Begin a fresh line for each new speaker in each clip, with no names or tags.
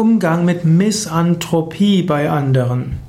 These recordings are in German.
Umgang mit Misanthropie bei anderen.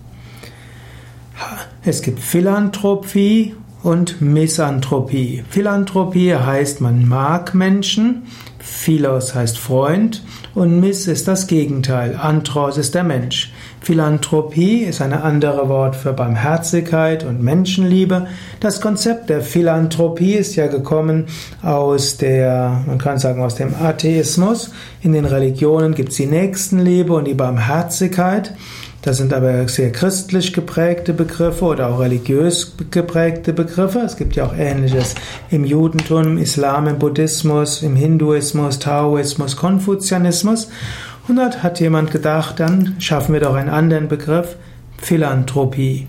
Es gibt Philanthropie und Misanthropie. Philanthropie heißt, man mag Menschen, Philos heißt Freund und Mis ist das Gegenteil, Anthros ist der Mensch. Philanthropie ist eine andere Wort für Barmherzigkeit und Menschenliebe. Das Konzept der Philanthropie ist ja gekommen aus der, man kann sagen, aus dem Atheismus. In den Religionen gibt es die Nächstenliebe und die Barmherzigkeit. Das sind aber sehr christlich geprägte Begriffe oder auch religiös geprägte Begriffe. Es gibt ja auch Ähnliches im Judentum, im Islam, im Buddhismus, im Hinduismus, Taoismus, Konfuzianismus. Und dort hat jemand gedacht, dann schaffen wir doch einen anderen Begriff, Philanthropie.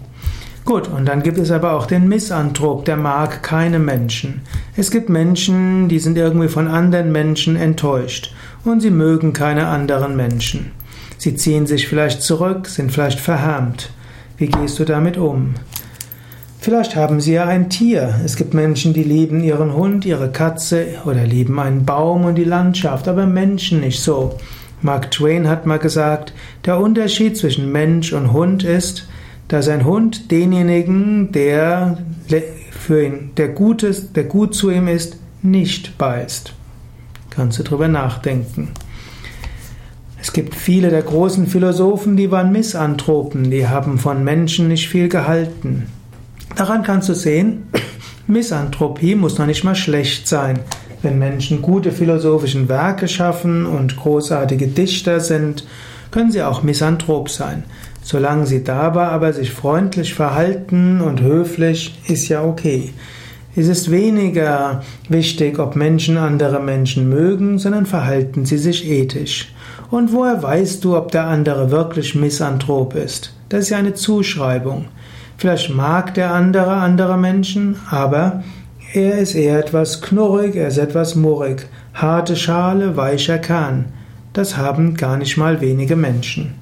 Gut, und dann gibt es aber auch den Misanthrop, der mag keine Menschen. Es gibt Menschen, die sind irgendwie von anderen Menschen enttäuscht und sie mögen keine anderen Menschen. Sie ziehen sich vielleicht zurück, sind vielleicht verhärmt. Wie gehst du damit um? Vielleicht haben sie ja ein Tier. Es gibt Menschen, die lieben ihren Hund, ihre Katze oder lieben einen Baum und die Landschaft, aber Menschen nicht so. Mark Twain hat mal gesagt, der Unterschied zwischen Mensch und Hund ist, dass ein Hund denjenigen, der für ihn der Gutes, der gut zu ihm ist, nicht beißt. Kannst du drüber nachdenken. Es gibt viele der großen Philosophen, die waren Misanthropen, die haben von Menschen nicht viel gehalten. Daran kannst du sehen, Misanthropie muss noch nicht mal schlecht sein. Wenn Menschen gute philosophische Werke schaffen und großartige Dichter sind, können sie auch misanthrop sein. Solange sie dabei aber sich freundlich verhalten und höflich, ist ja okay. Es ist weniger wichtig, ob Menschen andere Menschen mögen, sondern verhalten sie sich ethisch. Und woher weißt du, ob der andere wirklich misanthrop ist? Das ist ja eine Zuschreibung. Vielleicht mag der andere andere Menschen, aber er ist eher etwas knurrig, er ist etwas murrig. Harte Schale, weicher Kern. Das haben gar nicht mal wenige Menschen.